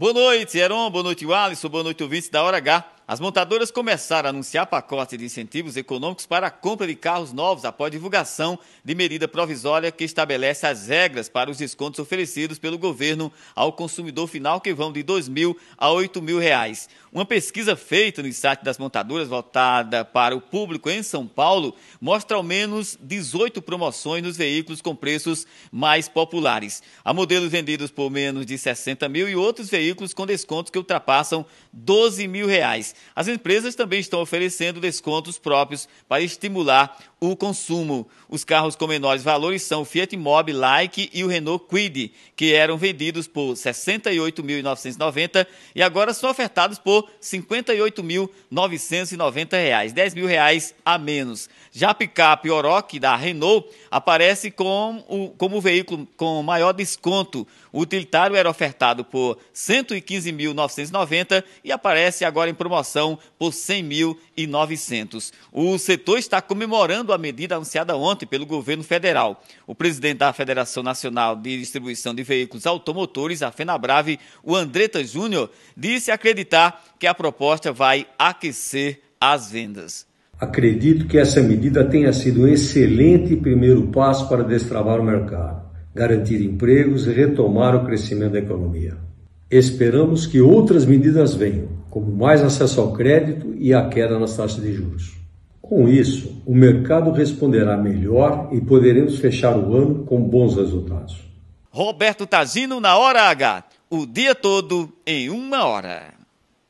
Boa noite, Heron. Boa noite, Alisson. Boa noite, ouvintes da Hora H. As montadoras começaram a anunciar pacote de incentivos econômicos para a compra de carros novos após divulgação de medida provisória que estabelece as regras para os descontos oferecidos pelo governo ao consumidor final que vão de R$ 2 mil a 8 mil reais. Uma pesquisa feita no site das montadoras voltada para o público em São Paulo mostra ao menos 18 promoções nos veículos com preços mais populares. Há modelos vendidos por menos de 60 mil e outros veículos com descontos que ultrapassam 12 mil reais. As empresas também estão oferecendo descontos próprios para estimular o consumo. Os carros com menores valores são o Fiat Mobi Like e o Renault Kwid, que eram vendidos por R$ 68.990 e agora são ofertados por R$ 58.990, 10 mil reais a menos. Já a picape Oroch da Renault aparece como o, como o veículo com maior desconto. O utilitário era ofertado por R$ 115.990 e aparece agora em promoção por R$ 100.900. O setor está comemorando a medida anunciada ontem pelo governo federal. O presidente da Federação Nacional de Distribuição de Veículos Automotores, a FenaBrave, o Andretta Júnior, disse acreditar que a proposta vai aquecer as vendas. Acredito que essa medida tenha sido um excelente primeiro passo para destravar o mercado, garantir empregos e retomar o crescimento da economia. Esperamos que outras medidas venham, como mais acesso ao crédito e a queda nas taxas de juros. Com isso, o mercado responderá melhor e poderemos fechar o ano com bons resultados. Roberto Tazino na Hora H. O dia todo em uma hora.